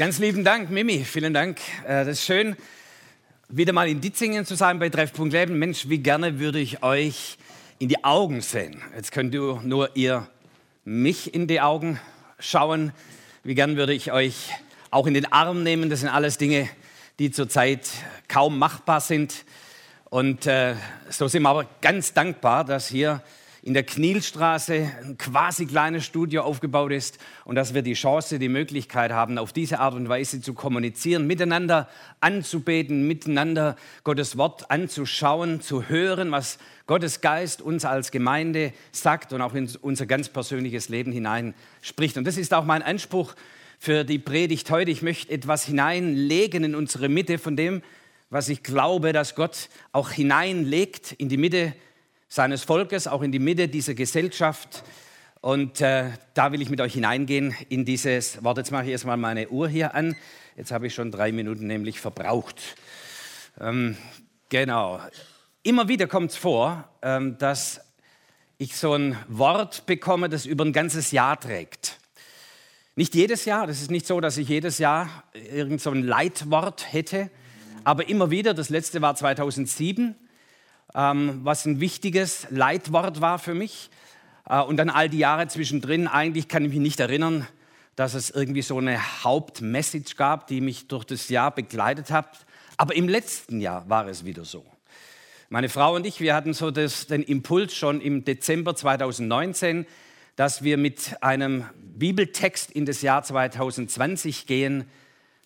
Ganz lieben Dank, Mimi. Vielen Dank. Äh, das ist schön, wieder mal in Ditzingen zu sein bei Treffpunkt Leben. Mensch, wie gerne würde ich euch in die Augen sehen. Jetzt könnt ihr nur ihr mich in die Augen schauen. Wie gern würde ich euch auch in den Arm nehmen. Das sind alles Dinge, die zurzeit kaum machbar sind. Und äh, so sind wir aber ganz dankbar, dass hier in der Knielstraße ein quasi kleines Studio aufgebaut ist und dass wir die Chance, die Möglichkeit haben, auf diese Art und Weise zu kommunizieren, miteinander anzubeten, miteinander Gottes Wort anzuschauen, zu hören, was Gottes Geist uns als Gemeinde sagt und auch in unser ganz persönliches Leben hinein spricht. Und das ist auch mein Anspruch für die Predigt heute. Ich möchte etwas hineinlegen in unsere Mitte von dem, was ich glaube, dass Gott auch hineinlegt in die Mitte seines Volkes, auch in die Mitte dieser Gesellschaft. Und äh, da will ich mit euch hineingehen in dieses Wort. Jetzt mache ich erstmal meine Uhr hier an. Jetzt habe ich schon drei Minuten nämlich verbraucht. Ähm, genau. Immer wieder kommt es vor, ähm, dass ich so ein Wort bekomme, das über ein ganzes Jahr trägt. Nicht jedes Jahr, das ist nicht so, dass ich jedes Jahr irgend so ein Leitwort hätte, aber immer wieder, das letzte war 2007, ähm, was ein wichtiges Leitwort war für mich. Äh, und dann all die Jahre zwischendrin, eigentlich kann ich mich nicht erinnern, dass es irgendwie so eine Hauptmessage gab, die mich durch das Jahr begleitet hat. Aber im letzten Jahr war es wieder so. Meine Frau und ich, wir hatten so das, den Impuls schon im Dezember 2019, dass wir mit einem Bibeltext in das Jahr 2020 gehen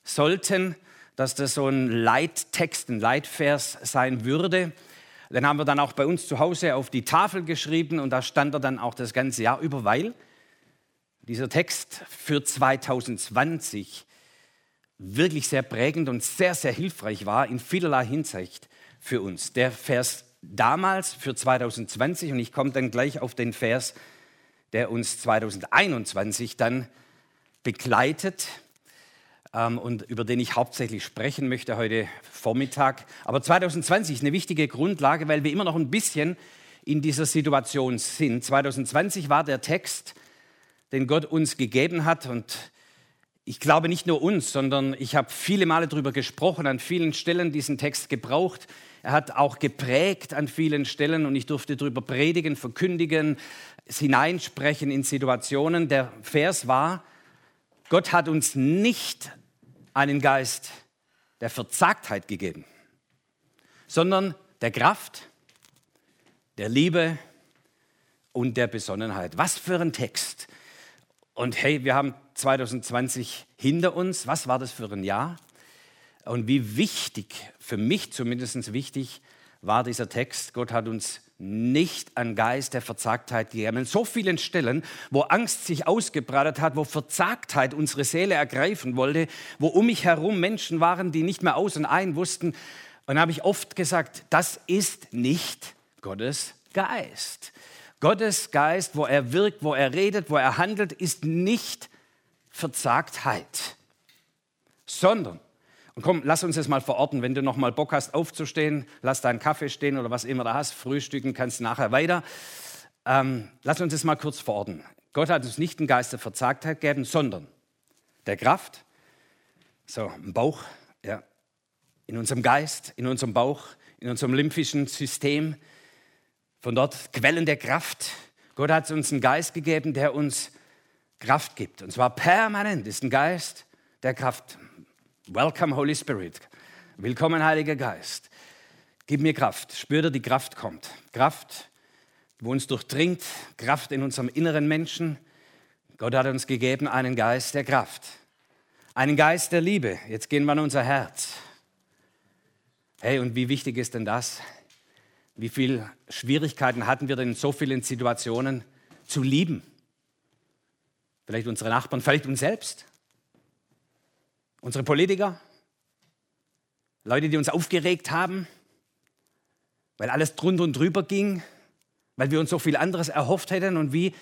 sollten, dass das so ein Leittext, ein Leitvers sein würde. Den haben wir dann auch bei uns zu Hause auf die Tafel geschrieben und da stand er dann auch das ganze Jahr über, weil dieser Text für 2020 wirklich sehr prägend und sehr, sehr hilfreich war in vielerlei Hinsicht für uns. Der Vers damals für 2020 und ich komme dann gleich auf den Vers, der uns 2021 dann begleitet ähm, und über den ich hauptsächlich sprechen möchte heute Vormittag. Aber 2020 ist eine wichtige Grundlage, weil wir immer noch ein bisschen in dieser Situation sind. 2020 war der Text, den Gott uns gegeben hat und ich glaube nicht nur uns, sondern ich habe viele Male darüber gesprochen, an vielen Stellen diesen Text gebraucht. Er hat auch geprägt an vielen Stellen und ich durfte darüber predigen, verkündigen, es hineinsprechen in Situationen. Der Vers war, Gott hat uns nicht einen Geist der Verzagtheit gegeben, sondern der Kraft, der Liebe und der Besonnenheit. Was für ein Text. Und hey, wir haben 2020 hinter uns. Was war das für ein Jahr? Und wie wichtig, für mich zumindest wichtig, war dieser Text. Gott hat uns nicht an Geist der Verzagtheit gegeben. An so vielen Stellen, wo Angst sich ausgebreitet hat, wo Verzagtheit unsere Seele ergreifen wollte, wo um mich herum Menschen waren, die nicht mehr aus und ein wussten. Und habe ich oft gesagt, das ist nicht Gottes Geist. Gottes Geist, wo er wirkt, wo er redet, wo er handelt, ist nicht Verzagtheit, sondern und komm, lass uns das mal verorten. Wenn du noch mal Bock hast, aufzustehen, lass deinen Kaffee stehen oder was immer du hast, frühstücken kannst nachher weiter. Ähm, lass uns das mal kurz verorten. Gott hat uns nicht einen Geist der Verzagtheit gegeben, sondern der Kraft, so im Bauch, ja, in unserem Geist, in unserem Bauch, in unserem lymphischen System. Von dort Quellen der Kraft. Gott hat uns einen Geist gegeben, der uns Kraft gibt. Und zwar permanent ist ein Geist der Kraft. Welcome, Holy Spirit. Willkommen, Heiliger Geist. Gib mir Kraft. Spür die Kraft kommt. Kraft, wo uns durchdringt. Kraft in unserem inneren Menschen. Gott hat uns gegeben einen Geist der Kraft. Einen Geist der Liebe. Jetzt gehen wir an unser Herz. Hey, und wie wichtig ist denn das? Wie viele Schwierigkeiten hatten wir denn in so vielen Situationen zu lieben? Vielleicht unsere Nachbarn, vielleicht uns selbst. Unsere Politiker, Leute, die uns aufgeregt haben, weil alles drunter und drüber ging, weil wir uns so viel anderes erhofft hätten. Und wie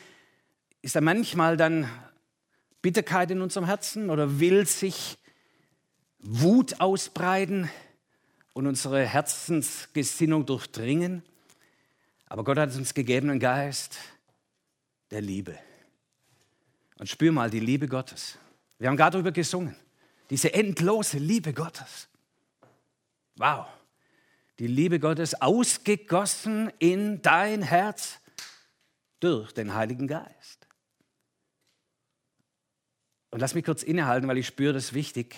ist da manchmal dann Bitterkeit in unserem Herzen oder will sich Wut ausbreiten und unsere Herzensgesinnung durchdringen? Aber Gott hat uns gegeben einen Geist der Liebe. Und spür mal die Liebe Gottes. Wir haben gerade darüber gesungen. Diese endlose Liebe Gottes. Wow. Die Liebe Gottes ausgegossen in dein Herz durch den Heiligen Geist. Und lass mich kurz innehalten, weil ich spüre, das wichtig.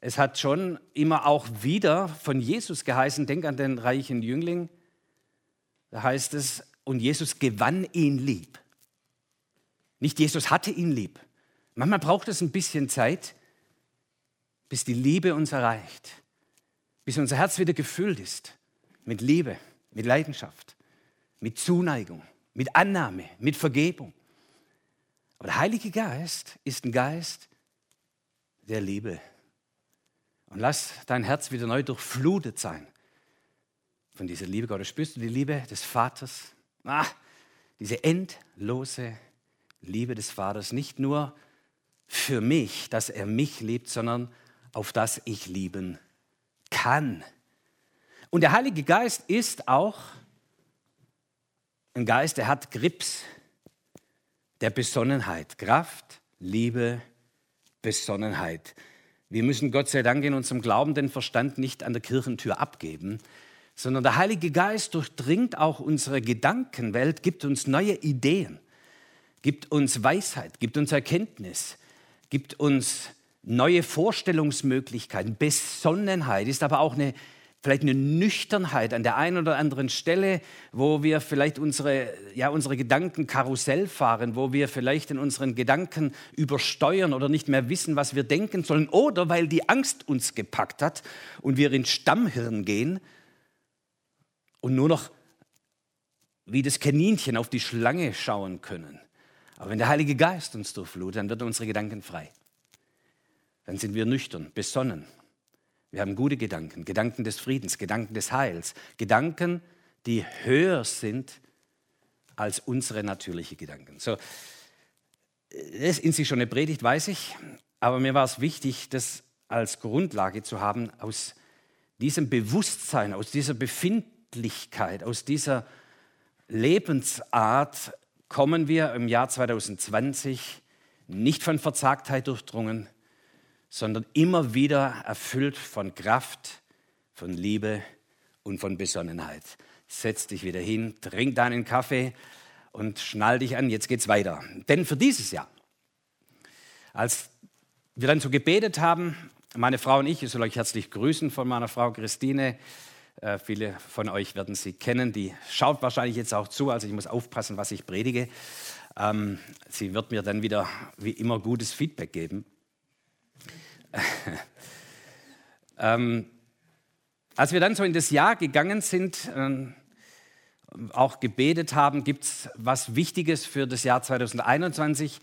Es hat schon immer auch wieder von Jesus geheißen, denk an den reichen Jüngling, da heißt es, und Jesus gewann ihn lieb. Nicht Jesus hatte ihn lieb. Manchmal braucht es ein bisschen Zeit, bis die Liebe uns erreicht, bis unser Herz wieder gefüllt ist mit Liebe, mit Leidenschaft, mit Zuneigung, mit Annahme, mit Vergebung. Aber der Heilige Geist ist ein Geist der Liebe. Und lass dein Herz wieder neu durchflutet sein von dieser Liebe Gottes. Spürst du die Liebe des Vaters? Ah, diese endlose Liebe des Vaters, nicht nur für mich, dass er mich liebt, sondern auf das ich lieben kann. Und der Heilige Geist ist auch ein Geist, der hat Grips der Besonnenheit, Kraft, Liebe, Besonnenheit. Wir müssen Gott sei Dank in unserem Glauben den Verstand nicht an der Kirchentür abgeben, sondern der Heilige Geist durchdringt auch unsere Gedankenwelt, gibt uns neue Ideen, gibt uns Weisheit, gibt uns Erkenntnis, gibt uns neue Vorstellungsmöglichkeiten. Besonnenheit ist aber auch eine, vielleicht eine Nüchternheit an der einen oder anderen Stelle, wo wir vielleicht unsere, ja, unsere Gedanken Karussell fahren, wo wir vielleicht in unseren Gedanken übersteuern oder nicht mehr wissen, was wir denken sollen, oder weil die Angst uns gepackt hat und wir ins Stammhirn gehen und nur noch wie das Kaninchen auf die Schlange schauen können. Aber wenn der Heilige Geist uns durchflutet, dann wird unsere Gedanken frei. Dann sind wir nüchtern, besonnen. Wir haben gute Gedanken, Gedanken des Friedens, Gedanken des Heils, Gedanken, die höher sind als unsere natürlichen Gedanken. So, das ist in sich schon eine Predigt, weiß ich, aber mir war es wichtig, das als Grundlage zu haben, aus diesem Bewusstsein, aus dieser Befindlichkeit, aus dieser Lebensart kommen wir im Jahr 2020 nicht von Verzagtheit durchdrungen, sondern immer wieder erfüllt von Kraft, von Liebe und von Besonnenheit. Setz dich wieder hin, trink deinen Kaffee und schnall dich an, jetzt geht's weiter. Denn für dieses Jahr, als wir dann so gebetet haben, meine Frau und ich, ich soll euch herzlich grüßen von meiner Frau Christine, äh, viele von euch werden sie kennen. Die schaut wahrscheinlich jetzt auch zu, also ich muss aufpassen, was ich predige. Ähm, sie wird mir dann wieder wie immer gutes Feedback geben. ähm, als wir dann so in das Jahr gegangen sind, äh, auch gebetet haben, gibt es was Wichtiges für das Jahr 2021,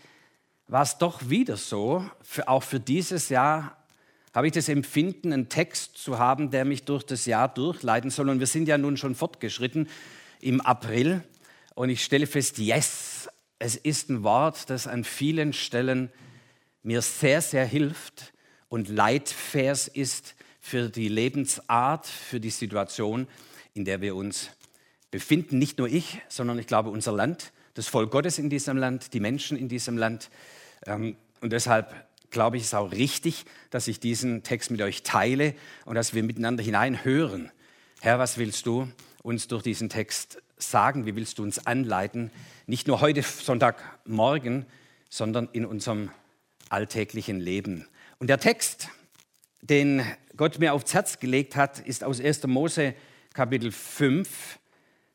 war es doch wieder so, für, auch für dieses Jahr habe ich das Empfinden, einen Text zu haben, der mich durch das Jahr durchleiten soll. Und wir sind ja nun schon fortgeschritten im April. Und ich stelle fest, yes, es ist ein Wort, das an vielen Stellen mir sehr, sehr hilft und Leitvers ist für die Lebensart, für die Situation, in der wir uns befinden. Nicht nur ich, sondern ich glaube unser Land, das Volk Gottes in diesem Land, die Menschen in diesem Land. Ähm, und deshalb glaube ich, ist auch richtig, dass ich diesen Text mit euch teile und dass wir miteinander hineinhören. Herr, was willst du uns durch diesen Text sagen? Wie willst du uns anleiten? Nicht nur heute Sonntagmorgen, sondern in unserem alltäglichen Leben. Und der Text, den Gott mir aufs Herz gelegt hat, ist aus 1. Mose Kapitel 5.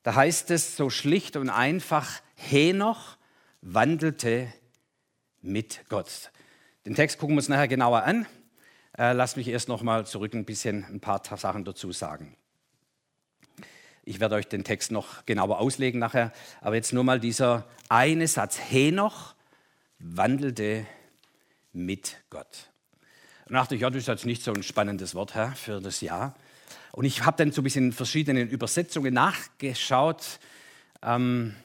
Da heißt es so schlicht und einfach, Henoch wandelte mit Gott. Den Text gucken wir uns nachher genauer an. Äh, lasst mich erst noch mal zurück ein bisschen ein paar Sachen dazu sagen. Ich werde euch den Text noch genauer auslegen nachher, aber jetzt nur mal dieser eine Satz. Henoch wandelte mit Gott. Und dachte ich, ja, das ist jetzt nicht so ein spannendes Wort Herr, für das Jahr. Und ich habe dann so ein bisschen verschiedenen Übersetzungen nachgeschaut ähm,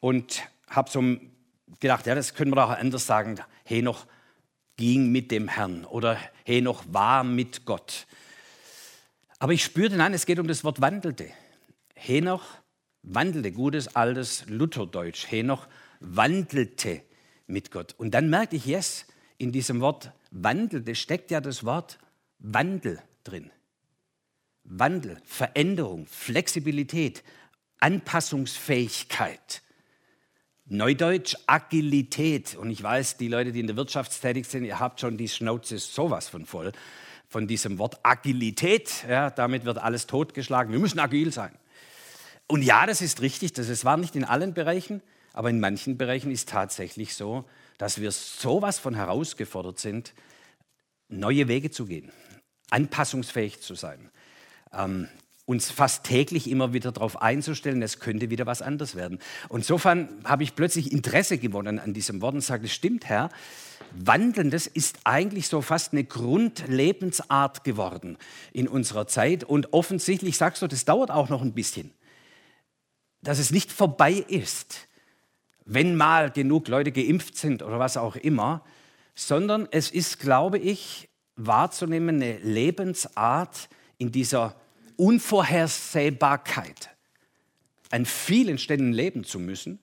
und habe so gedacht, ja, das können wir auch anders sagen. Henoch ging mit dem Herrn oder Henoch war mit Gott. Aber ich spürte, nein, es geht um das Wort wandelte. Henoch wandelte, gutes altes Lutherdeutsch. Henoch wandelte mit Gott. Und dann merkte ich, yes, in diesem Wort Wandel, da steckt ja das Wort Wandel drin. Wandel, Veränderung, Flexibilität, Anpassungsfähigkeit. Neudeutsch Agilität. Und ich weiß, die Leute, die in der Wirtschaft tätig sind, ihr habt schon die Schnauze sowas von voll von diesem Wort Agilität. Ja, damit wird alles totgeschlagen. Wir müssen agil sein. Und ja, das ist richtig. Das ist, war nicht in allen Bereichen, aber in manchen Bereichen ist tatsächlich so, dass wir sowas von herausgefordert sind, neue Wege zu gehen, anpassungsfähig zu sein. Ähm, uns fast täglich immer wieder darauf einzustellen, es könnte wieder was anderes werden. Und insofern habe ich plötzlich Interesse gewonnen an diesem Wort und sage, stimmt, Herr, Wandeln, das ist eigentlich so fast eine Grundlebensart geworden in unserer Zeit. Und offensichtlich sagst du, das dauert auch noch ein bisschen, dass es nicht vorbei ist, wenn mal genug Leute geimpft sind oder was auch immer, sondern es ist, glaube ich, wahrzunehmen eine Lebensart in dieser Unvorhersehbarkeit an vielen Stellen leben zu müssen,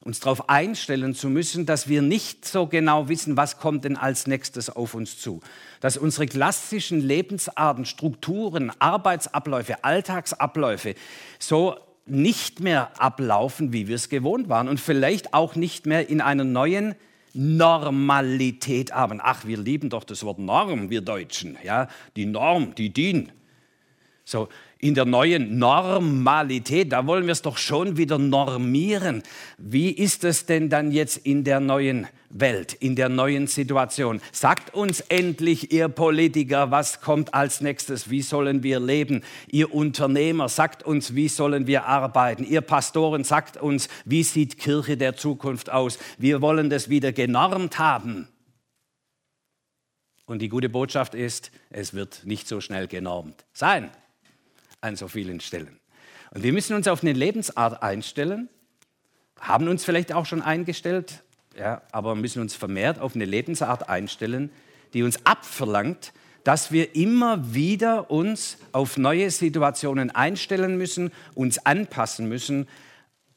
uns darauf einstellen zu müssen, dass wir nicht so genau wissen, was kommt denn als nächstes auf uns zu. Dass unsere klassischen Lebensarten, Strukturen, Arbeitsabläufe, Alltagsabläufe so nicht mehr ablaufen, wie wir es gewohnt waren und vielleicht auch nicht mehr in einer neuen Normalität haben. Ach, wir lieben doch das Wort Norm, wir Deutschen. Ja, die Norm, die DIN. So, in der neuen Normalität, da wollen wir es doch schon wieder normieren. Wie ist es denn dann jetzt in der neuen Welt, in der neuen Situation? Sagt uns endlich, ihr Politiker, was kommt als nächstes? Wie sollen wir leben? Ihr Unternehmer, sagt uns, wie sollen wir arbeiten? Ihr Pastoren, sagt uns, wie sieht Kirche der Zukunft aus? Wir wollen das wieder genormt haben. Und die gute Botschaft ist, es wird nicht so schnell genormt sein an so vielen Stellen. Und wir müssen uns auf eine Lebensart einstellen, haben uns vielleicht auch schon eingestellt, ja, aber müssen uns vermehrt auf eine Lebensart einstellen, die uns abverlangt, dass wir immer wieder uns auf neue Situationen einstellen müssen, uns anpassen müssen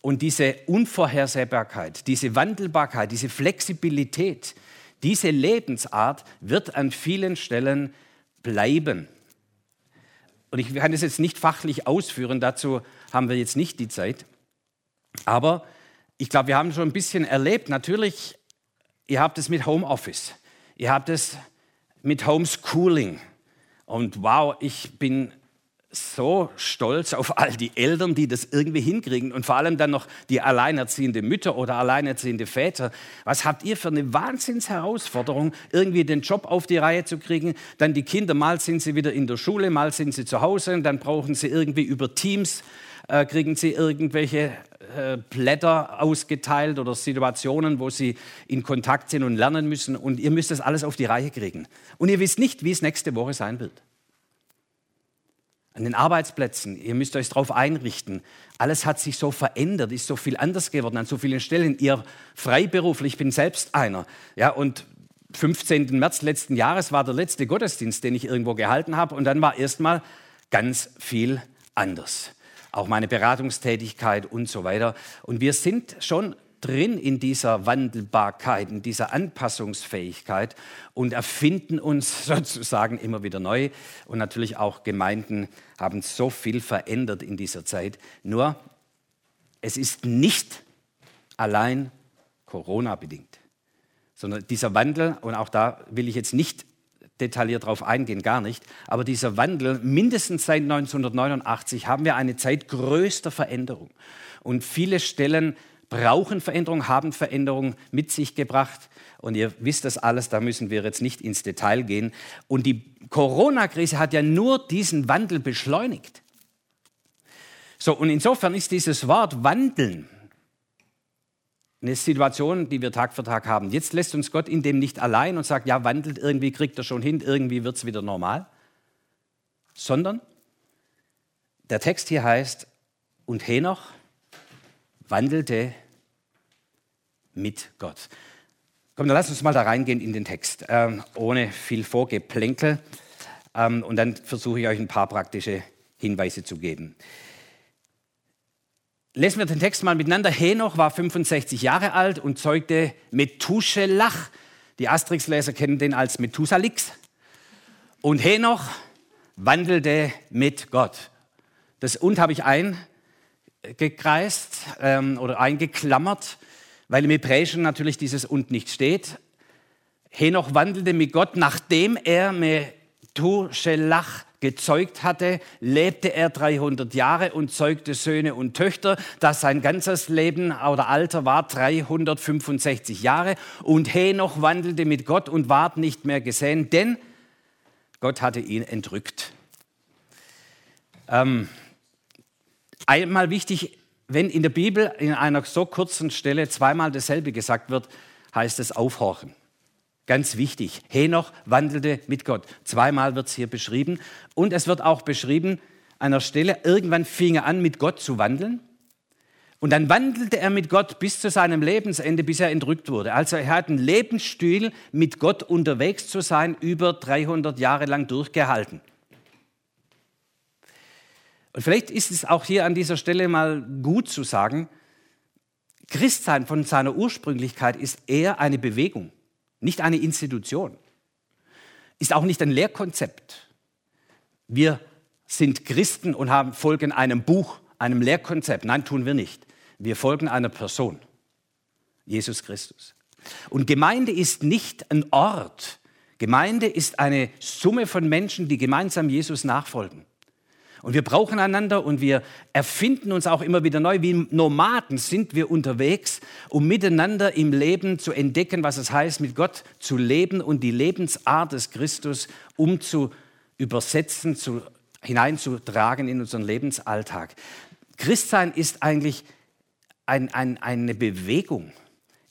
und diese Unvorhersehbarkeit, diese Wandelbarkeit, diese Flexibilität, diese Lebensart wird an vielen Stellen bleiben. Und ich kann das jetzt nicht fachlich ausführen, dazu haben wir jetzt nicht die Zeit. Aber ich glaube, wir haben schon ein bisschen erlebt. Natürlich, ihr habt es mit Homeoffice, ihr habt es mit Homeschooling. Und wow, ich bin so stolz auf all die Eltern, die das irgendwie hinkriegen und vor allem dann noch die alleinerziehende Mütter oder alleinerziehende Väter. Was habt ihr für eine Wahnsinnsherausforderung, irgendwie den Job auf die Reihe zu kriegen? Dann die Kinder, mal sind sie wieder in der Schule, mal sind sie zu Hause und dann brauchen sie irgendwie über Teams, äh, kriegen sie irgendwelche äh, Blätter ausgeteilt oder Situationen, wo sie in Kontakt sind und lernen müssen und ihr müsst das alles auf die Reihe kriegen. Und ihr wisst nicht, wie es nächste Woche sein wird an den Arbeitsplätzen, ihr müsst euch darauf einrichten. Alles hat sich so verändert, ist so viel anders geworden an so vielen Stellen. Ihr freiberuflich, ich bin selbst einer. Ja, und 15. März letzten Jahres war der letzte Gottesdienst, den ich irgendwo gehalten habe. Und dann war erstmal ganz viel anders. Auch meine Beratungstätigkeit und so weiter. Und wir sind schon drin in dieser Wandelbarkeit, in dieser Anpassungsfähigkeit und erfinden uns sozusagen immer wieder neu. Und natürlich auch Gemeinden haben so viel verändert in dieser Zeit. Nur, es ist nicht allein Corona-bedingt, sondern dieser Wandel, und auch da will ich jetzt nicht detailliert darauf eingehen, gar nicht, aber dieser Wandel, mindestens seit 1989 haben wir eine Zeit größter Veränderung. Und viele Stellen brauchen Veränderung, haben Veränderung mit sich gebracht. Und ihr wisst das alles, da müssen wir jetzt nicht ins Detail gehen. Und die Corona-Krise hat ja nur diesen Wandel beschleunigt. So, und insofern ist dieses Wort wandeln eine Situation, die wir Tag für Tag haben. Jetzt lässt uns Gott in dem nicht allein und sagt, ja, wandelt, irgendwie kriegt er schon hin, irgendwie wird es wieder normal. Sondern der Text hier heißt, und Henoch wandelte mit Gott. Komm, dann lass uns mal da reingehen in den Text, ähm, ohne viel Vorgeplänkel. Ähm, und dann versuche ich euch ein paar praktische Hinweise zu geben. Lesen wir den Text mal miteinander. Henoch war 65 Jahre alt und zeugte Methuselach. Die Asterix-Leser kennen den als Methusalix. Und Henoch wandelte mit Gott. Das und habe ich eingekreist ähm, oder eingeklammert, weil im Hebräischen natürlich dieses und nicht steht. Henoch wandelte mit Gott, nachdem er Methuselach gezeugt hatte, lebte er 300 Jahre und zeugte Söhne und Töchter. Das sein ganzes Leben oder Alter war 365 Jahre. Und Henoch wandelte mit Gott und ward nicht mehr gesehen, denn Gott hatte ihn entrückt. Ähm, einmal wichtig, wenn in der Bibel in einer so kurzen Stelle zweimal dasselbe gesagt wird, heißt es aufhorchen. Ganz wichtig, Henoch wandelte mit Gott. Zweimal wird es hier beschrieben. Und es wird auch beschrieben, an einer Stelle, irgendwann fing er an, mit Gott zu wandeln. Und dann wandelte er mit Gott bis zu seinem Lebensende, bis er entrückt wurde. Also er hat einen Lebensstil, mit Gott unterwegs zu sein, über 300 Jahre lang durchgehalten. Und vielleicht ist es auch hier an dieser Stelle mal gut zu sagen, Christsein von seiner Ursprünglichkeit ist eher eine Bewegung nicht eine Institution, ist auch nicht ein Lehrkonzept. Wir sind Christen und haben, folgen einem Buch, einem Lehrkonzept. Nein, tun wir nicht. Wir folgen einer Person, Jesus Christus. Und Gemeinde ist nicht ein Ort. Gemeinde ist eine Summe von Menschen, die gemeinsam Jesus nachfolgen. Und wir brauchen einander und wir erfinden uns auch immer wieder neu. Wie Nomaden sind wir unterwegs, um miteinander im Leben zu entdecken, was es heißt, mit Gott zu leben und die Lebensart des Christus umzu übersetzen, zu, hineinzutragen in unseren Lebensalltag. Christsein ist eigentlich ein, ein, eine Bewegung.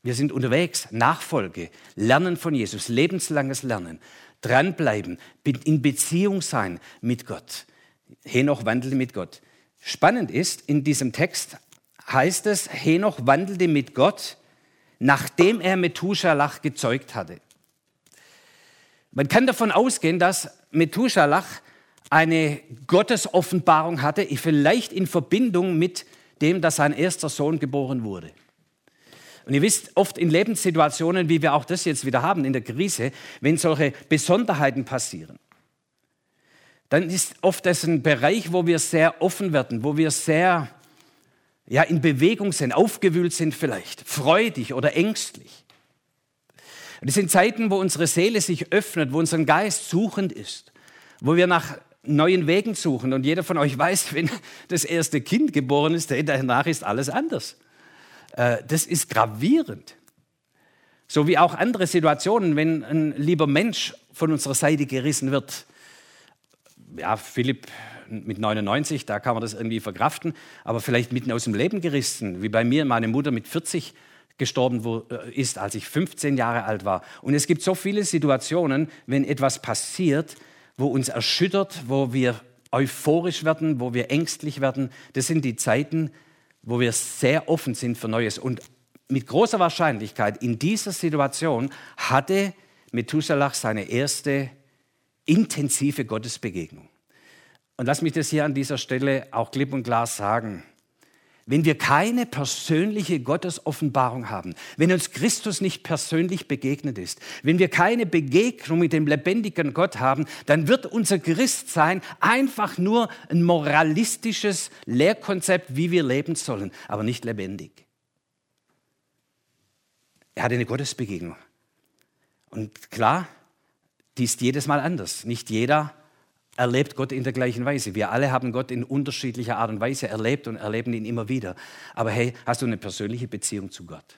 Wir sind unterwegs, Nachfolge, Lernen von Jesus, lebenslanges Lernen, dranbleiben, in Beziehung sein mit Gott. Henoch wandelte mit Gott. Spannend ist, in diesem Text heißt es, Henoch wandelte mit Gott, nachdem er Methuselah gezeugt hatte. Man kann davon ausgehen, dass Methuselah eine Gottesoffenbarung hatte, vielleicht in Verbindung mit dem, dass sein erster Sohn geboren wurde. Und ihr wisst, oft in Lebenssituationen, wie wir auch das jetzt wieder haben in der Krise, wenn solche Besonderheiten passieren, dann ist oft das ein Bereich, wo wir sehr offen werden, wo wir sehr ja, in Bewegung sind, aufgewühlt sind vielleicht, freudig oder ängstlich. Und es sind Zeiten, wo unsere Seele sich öffnet, wo unser Geist suchend ist, wo wir nach neuen Wegen suchen. Und jeder von euch weiß, wenn das erste Kind geboren ist, danach ist alles anders. Äh, das ist gravierend. So wie auch andere Situationen, wenn ein lieber Mensch von unserer Seite gerissen wird, ja, Philipp mit 99, da kann man das irgendwie verkraften, aber vielleicht mitten aus dem Leben gerissen, wie bei mir, meine Mutter mit 40 gestorben äh, ist, als ich 15 Jahre alt war. Und es gibt so viele Situationen, wenn etwas passiert, wo uns erschüttert, wo wir euphorisch werden, wo wir ängstlich werden. Das sind die Zeiten, wo wir sehr offen sind für Neues. Und mit großer Wahrscheinlichkeit in dieser Situation hatte Methuselah seine erste intensive Gottesbegegnung. Und lass mich das hier an dieser Stelle auch klipp und klar sagen. Wenn wir keine persönliche Gottesoffenbarung haben, wenn uns Christus nicht persönlich begegnet ist, wenn wir keine Begegnung mit dem lebendigen Gott haben, dann wird unser Christsein einfach nur ein moralistisches Lehrkonzept, wie wir leben sollen, aber nicht lebendig. Er hatte eine Gottesbegegnung. Und klar, die ist jedes Mal anders. Nicht jeder erlebt Gott in der gleichen Weise. Wir alle haben Gott in unterschiedlicher Art und Weise erlebt und erleben ihn immer wieder. Aber hey, hast du eine persönliche Beziehung zu Gott?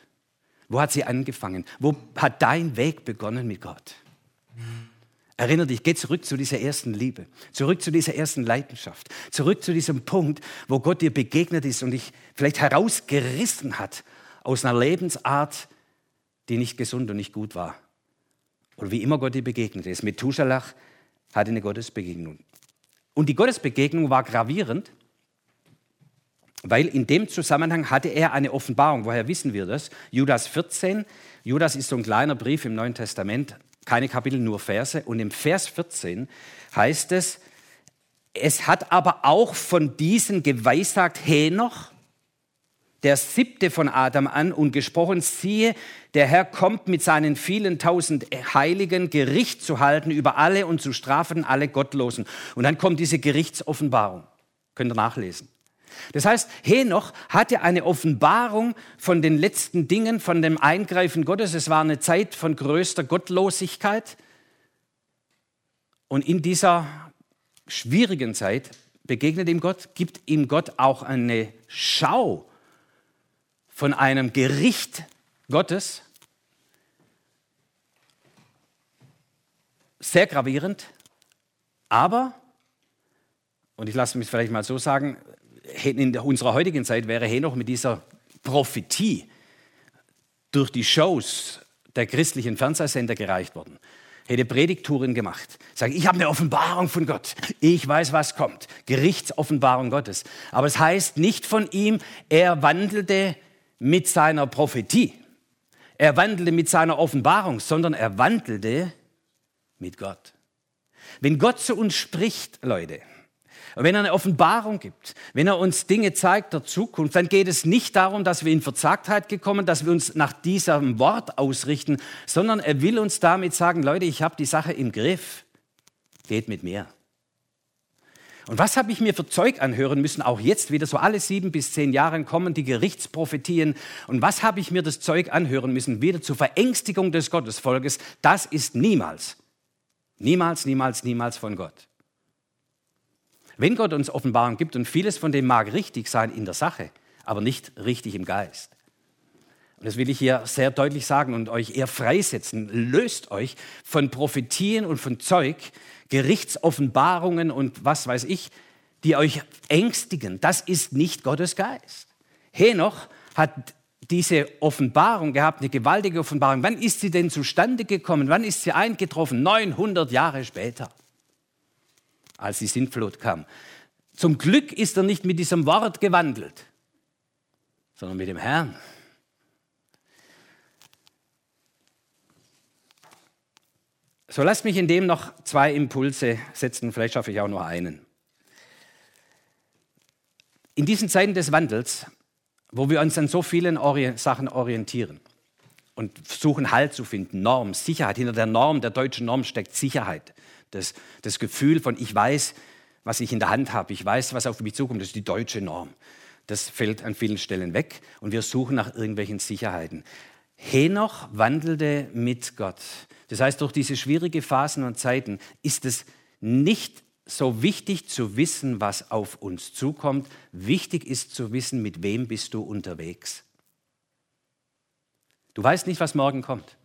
Wo hat sie angefangen? Wo hat dein Weg begonnen mit Gott? Erinnere dich, geh zurück zu dieser ersten Liebe, zurück zu dieser ersten Leidenschaft, zurück zu diesem Punkt, wo Gott dir begegnet ist und dich vielleicht herausgerissen hat aus einer Lebensart, die nicht gesund und nicht gut war. Oder wie immer Gott dir begegnet ist. Methuselah hatte eine Gottesbegegnung. Und die Gottesbegegnung war gravierend, weil in dem Zusammenhang hatte er eine Offenbarung. Woher wissen wir das? Judas 14. Judas ist so ein kleiner Brief im Neuen Testament, keine Kapitel, nur Verse. Und im Vers 14 heißt es, es hat aber auch von diesen geweissagt Henoch, der siebte von Adam an und gesprochen, siehe, der Herr kommt mit seinen vielen tausend Heiligen Gericht zu halten über alle und zu strafen alle Gottlosen. Und dann kommt diese Gerichtsoffenbarung. Könnt ihr nachlesen. Das heißt, Henoch hatte eine Offenbarung von den letzten Dingen, von dem Eingreifen Gottes. Es war eine Zeit von größter Gottlosigkeit. Und in dieser schwierigen Zeit begegnet ihm Gott, gibt ihm Gott auch eine Schau von einem Gericht Gottes. Sehr gravierend, aber, und ich lasse mich vielleicht mal so sagen, in unserer heutigen Zeit wäre Henoch mit dieser Prophetie durch die Shows der christlichen Fernsehsender gereicht worden. Hätte Predigtouren gemacht. Sagen, ich habe eine Offenbarung von Gott. Ich weiß, was kommt. Gerichtsoffenbarung Gottes. Aber es heißt nicht von ihm, er wandelte mit seiner Prophetie. Er wandelte mit seiner Offenbarung, sondern er wandelte mit Gott. Wenn Gott zu uns spricht, Leute, und wenn er eine Offenbarung gibt, wenn er uns Dinge zeigt der Zukunft, dann geht es nicht darum, dass wir in Verzagtheit gekommen, dass wir uns nach diesem Wort ausrichten, sondern er will uns damit sagen, Leute, ich habe die Sache im Griff. Geht mit mir. Und was habe ich mir für Zeug anhören müssen? Auch jetzt wieder so alle sieben bis zehn Jahre kommen die Gerichtsprophetien. Und was habe ich mir das Zeug anhören müssen? Wieder zur Verängstigung des Gottesvolkes. Das ist niemals, niemals, niemals, niemals von Gott. Wenn Gott uns Offenbarung gibt, und vieles von dem mag richtig sein in der Sache, aber nicht richtig im Geist. Und das will ich hier sehr deutlich sagen und euch eher freisetzen. Löst euch von Prophetien und von Zeug, Gerichtsoffenbarungen und was weiß ich, die euch ängstigen. Das ist nicht Gottes Geist. Henoch hat diese Offenbarung gehabt, eine gewaltige Offenbarung. Wann ist sie denn zustande gekommen? Wann ist sie eingetroffen? 900 Jahre später als die Sintflut kam. Zum Glück ist er nicht mit diesem Wort gewandelt, sondern mit dem Herrn. So lasst mich in dem noch zwei Impulse setzen, vielleicht schaffe ich auch nur einen. In diesen Zeiten des Wandels, wo wir uns an so vielen Ori Sachen orientieren und versuchen Halt zu finden, Norm, Sicherheit, hinter der Norm, der deutschen Norm steckt Sicherheit das, das Gefühl von, ich weiß, was ich in der Hand habe, ich weiß, was auf mich zukommt, das ist die deutsche Norm. Das fällt an vielen Stellen weg und wir suchen nach irgendwelchen Sicherheiten. Henoch wandelte mit Gott. Das heißt, durch diese schwierigen Phasen und Zeiten ist es nicht so wichtig zu wissen, was auf uns zukommt. Wichtig ist zu wissen, mit wem bist du unterwegs. Du weißt nicht, was morgen kommt,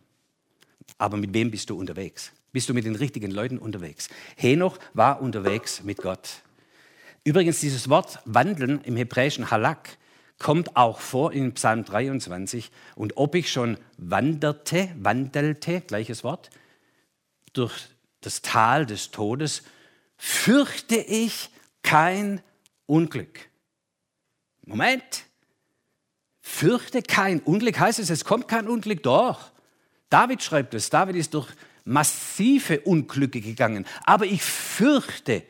aber mit wem bist du unterwegs? Bist du mit den richtigen Leuten unterwegs? Henoch war unterwegs mit Gott. Übrigens, dieses Wort wandeln im hebräischen Halak kommt auch vor in Psalm 23. Und ob ich schon wanderte, wandelte, gleiches Wort, durch das Tal des Todes, fürchte ich kein Unglück. Moment. Fürchte kein Unglück heißt es, es kommt kein Unglück, doch. David schreibt es. David ist durch massive Unglücke gegangen. Aber ich fürchte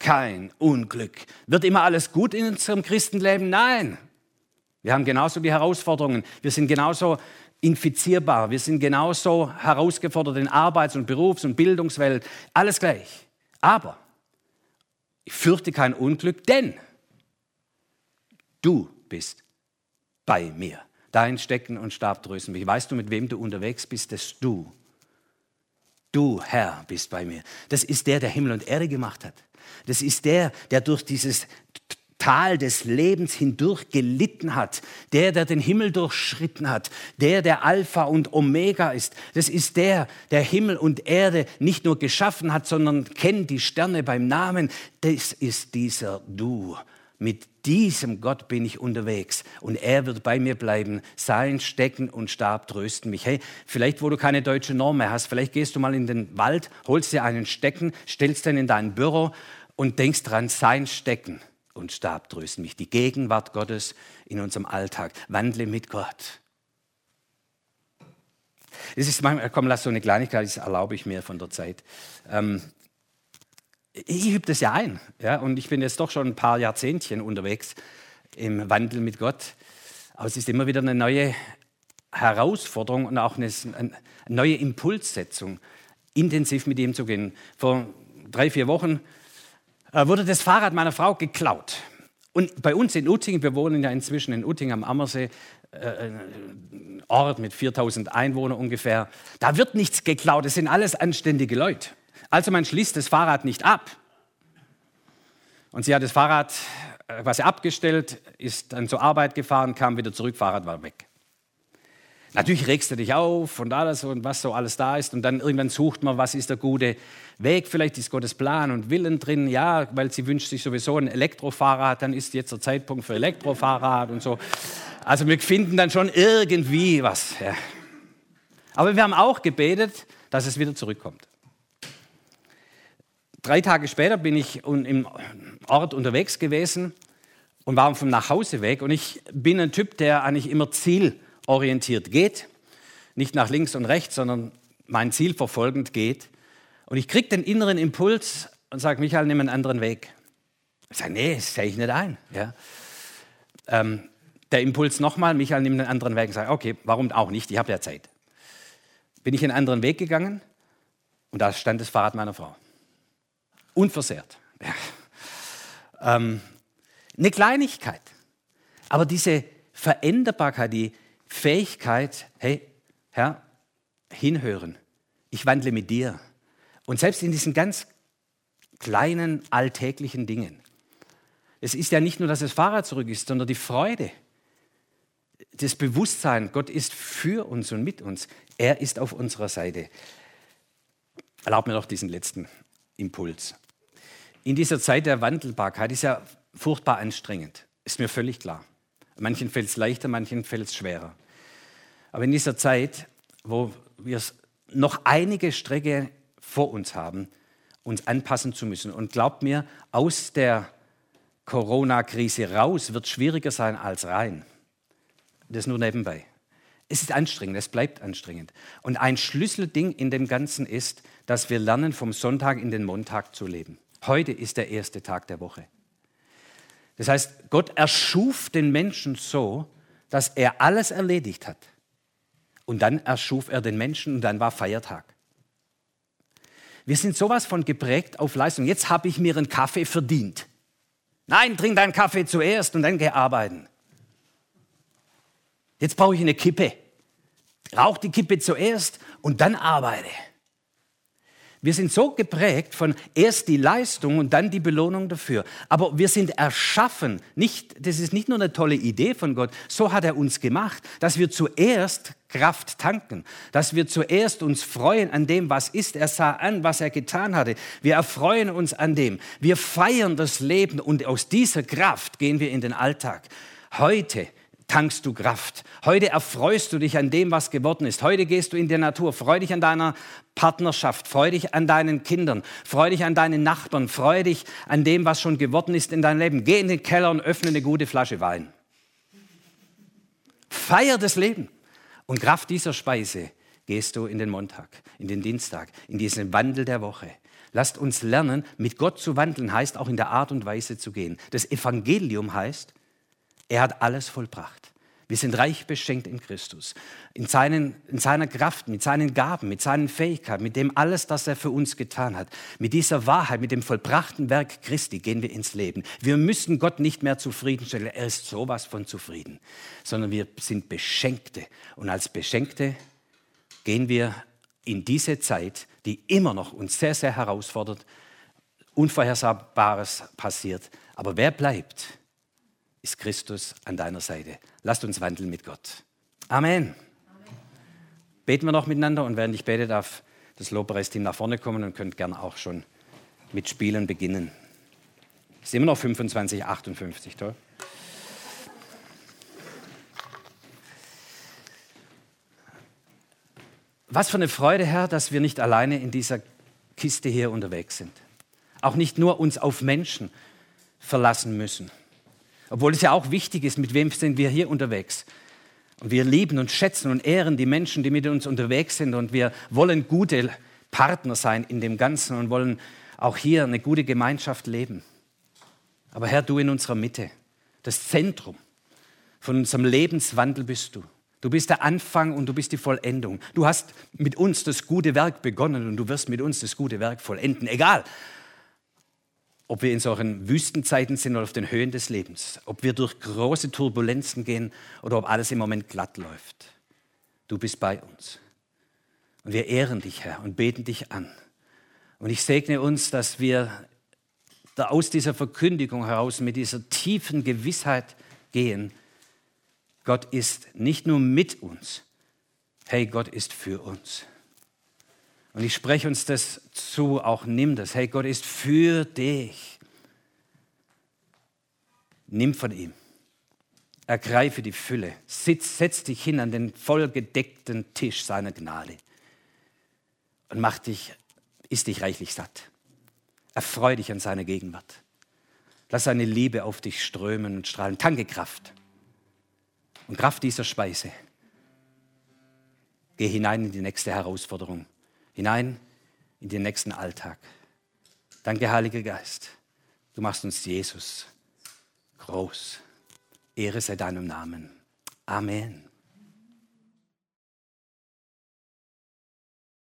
kein Unglück. Wird immer alles gut in unserem Christenleben? Nein. Wir haben genauso die Herausforderungen. Wir sind genauso infizierbar. Wir sind genauso herausgefordert in Arbeits- und Berufs- und Bildungswelt. Alles gleich. Aber ich fürchte kein Unglück, denn du bist bei mir. Dein Stecken und Stab trösten mich. Weißt du, mit wem du unterwegs bist? Das du Du, Herr, bist bei mir. Das ist der, der Himmel und Erde gemacht hat. Das ist der, der durch dieses Tal des Lebens hindurch gelitten hat, der, der den Himmel durchschritten hat, der, der Alpha und Omega ist. Das ist der, der Himmel und Erde nicht nur geschaffen hat, sondern kennt die Sterne beim Namen. Das ist dieser Du, mit diesem Gott bin ich unterwegs und er wird bei mir bleiben. Sein Stecken und Stab trösten mich. Hey, vielleicht wo du keine deutsche Norm mehr hast, vielleicht gehst du mal in den Wald, holst dir einen Stecken, stellst den in dein Büro und denkst dran, sein Stecken und Stab trösten mich. Die Gegenwart Gottes in unserem Alltag. Wandle mit Gott. Es ist manchmal, komm, lass so eine Kleinigkeit, das erlaube ich mir von der Zeit. Ähm, ich übe das ja ein. Ja, und ich bin jetzt doch schon ein paar Jahrzehntchen unterwegs. im Wandel mit Gott. Aber es ist immer wieder eine neue Herausforderung und auch eine, eine neue Impulssetzung, intensiv mit ihm zu gehen. Vor drei, vier Wochen wurde das Fahrrad meiner Frau geklaut. Und bei uns in Uttingen, wir wohnen ja inzwischen in Uttingen am Ammersee, äh, äh Ort mit 4000 Einwohnern ungefähr, da wird nichts geklaut, das sind alles anständige Leute. Also man schließt das Fahrrad nicht ab. Und sie hat das Fahrrad äh, quasi abgestellt, ist dann zur Arbeit gefahren, kam wieder zurück, Fahrrad war weg. Natürlich regst du dich auf und alles und was so alles da ist und dann irgendwann sucht man, was ist der gute Weg, vielleicht ist Gottes Plan und Willen drin, ja, weil sie wünscht sich sowieso ein Elektrofahrrad, dann ist jetzt der Zeitpunkt für Elektrofahrrad und so. Also wir finden dann schon irgendwie was. Ja. Aber wir haben auch gebetet, dass es wieder zurückkommt. Drei Tage später bin ich im Ort unterwegs gewesen und war vom Nachhauseweg und ich bin ein Typ, der eigentlich immer Ziel orientiert geht, nicht nach links und rechts, sondern mein Ziel verfolgend geht. Und ich kriege den inneren Impuls und sage, Michael, nimm einen anderen Weg. Ich sage, nee, das sehe ich nicht ein. Ja. Ähm, der Impuls nochmal, Michael, nimm einen anderen Weg. Ich sage, okay, warum auch nicht, ich habe ja Zeit. Bin ich einen anderen Weg gegangen und da stand das Fahrrad meiner Frau. Unversehrt. Ja. Ähm, eine Kleinigkeit. Aber diese Veränderbarkeit, die Fähigkeit, hey, Herr, hinhören. Ich wandle mit dir. Und selbst in diesen ganz kleinen alltäglichen Dingen. Es ist ja nicht nur, dass das Fahrrad zurück ist, sondern die Freude, das Bewusstsein, Gott ist für uns und mit uns. Er ist auf unserer Seite. Erlaubt mir noch diesen letzten Impuls. In dieser Zeit der Wandelbarkeit ist ja furchtbar anstrengend, ist mir völlig klar. Manchen fällt es leichter, manchen fällt es schwerer. Aber in dieser Zeit, wo wir noch einige Strecke vor uns haben, uns anpassen zu müssen. Und glaubt mir, aus der Corona-Krise raus wird schwieriger sein als rein. Das nur nebenbei. Es ist anstrengend, es bleibt anstrengend. Und ein Schlüsselding in dem Ganzen ist, dass wir lernen, vom Sonntag in den Montag zu leben. Heute ist der erste Tag der Woche. Das heißt, Gott erschuf den Menschen so, dass er alles erledigt hat. Und dann erschuf er den Menschen und dann war Feiertag. Wir sind sowas von geprägt auf Leistung. Jetzt habe ich mir einen Kaffee verdient. Nein, trink deinen Kaffee zuerst und dann geh arbeiten. Jetzt brauche ich eine Kippe. Rauch die Kippe zuerst und dann arbeite. Wir sind so geprägt von erst die Leistung und dann die Belohnung dafür. Aber wir sind erschaffen, nicht, das ist nicht nur eine tolle Idee von Gott, so hat er uns gemacht, dass wir zuerst Kraft tanken, dass wir zuerst uns freuen an dem, was ist. Er sah an, was er getan hatte. Wir erfreuen uns an dem. Wir feiern das Leben und aus dieser Kraft gehen wir in den Alltag. Heute tankst du Kraft. Heute erfreust du dich an dem, was geworden ist. Heute gehst du in die Natur. Freu dich an deiner Partnerschaft. Freu dich an deinen Kindern. Freu dich an deinen Nachbarn. Freu dich an dem, was schon geworden ist in deinem Leben. Geh in den Keller und öffne eine gute Flasche Wein. Feier das Leben. Und Kraft dieser Speise gehst du in den Montag, in den Dienstag, in diesen Wandel der Woche. Lasst uns lernen, mit Gott zu wandeln, heißt auch in der Art und Weise zu gehen. Das Evangelium heißt, er hat alles vollbracht. Wir sind reich beschenkt in Christus. In, seinen, in seiner Kraft, mit seinen Gaben, mit seinen Fähigkeiten, mit dem alles, das er für uns getan hat. Mit dieser Wahrheit, mit dem vollbrachten Werk Christi gehen wir ins Leben. Wir müssen Gott nicht mehr zufriedenstellen. Er ist sowas von zufrieden. Sondern wir sind Beschenkte. Und als Beschenkte gehen wir in diese Zeit, die immer noch uns sehr, sehr herausfordert. Unvorhersehbares passiert. Aber wer bleibt? Ist Christus an deiner Seite. Lasst uns wandeln mit Gott. Amen. Amen. Beten wir noch miteinander und während ich bete, darf das Lobpreisteam nach vorne kommen und könnt gerne auch schon mit Spielen beginnen. Es ist immer noch 25, 58, toll. Was für eine Freude, Herr, dass wir nicht alleine in dieser Kiste hier unterwegs sind. Auch nicht nur uns auf Menschen verlassen müssen obwohl es ja auch wichtig ist, mit wem sind wir hier unterwegs. Und wir lieben und schätzen und ehren die Menschen, die mit uns unterwegs sind. Und wir wollen gute Partner sein in dem Ganzen und wollen auch hier eine gute Gemeinschaft leben. Aber Herr, du in unserer Mitte. Das Zentrum von unserem Lebenswandel bist du. Du bist der Anfang und du bist die Vollendung. Du hast mit uns das gute Werk begonnen und du wirst mit uns das gute Werk vollenden. Egal, ob wir in solchen Wüstenzeiten sind oder auf den Höhen des Lebens, ob wir durch große Turbulenzen gehen oder ob alles im Moment glatt läuft. Du bist bei uns. Und wir ehren dich, Herr, und beten dich an. Und ich segne uns, dass wir da aus dieser Verkündigung heraus mit dieser tiefen Gewissheit gehen, Gott ist nicht nur mit uns, hey, Gott ist für uns. Und ich spreche uns das zu, auch nimm das, hey, Gott ist für dich. Nimm von ihm. Ergreife die Fülle. Sitz, setz dich hin an den vollgedeckten Tisch seiner Gnade und mach dich, isst dich reichlich satt. Erfreu dich an seiner Gegenwart. Lass seine Liebe auf dich strömen und strahlen. Tanke Kraft und Kraft dieser Speise. Geh hinein in die nächste Herausforderung, hinein in den nächsten Alltag. Danke, Heiliger Geist. Du machst uns Jesus groß. Ehre sei deinem Namen. Amen.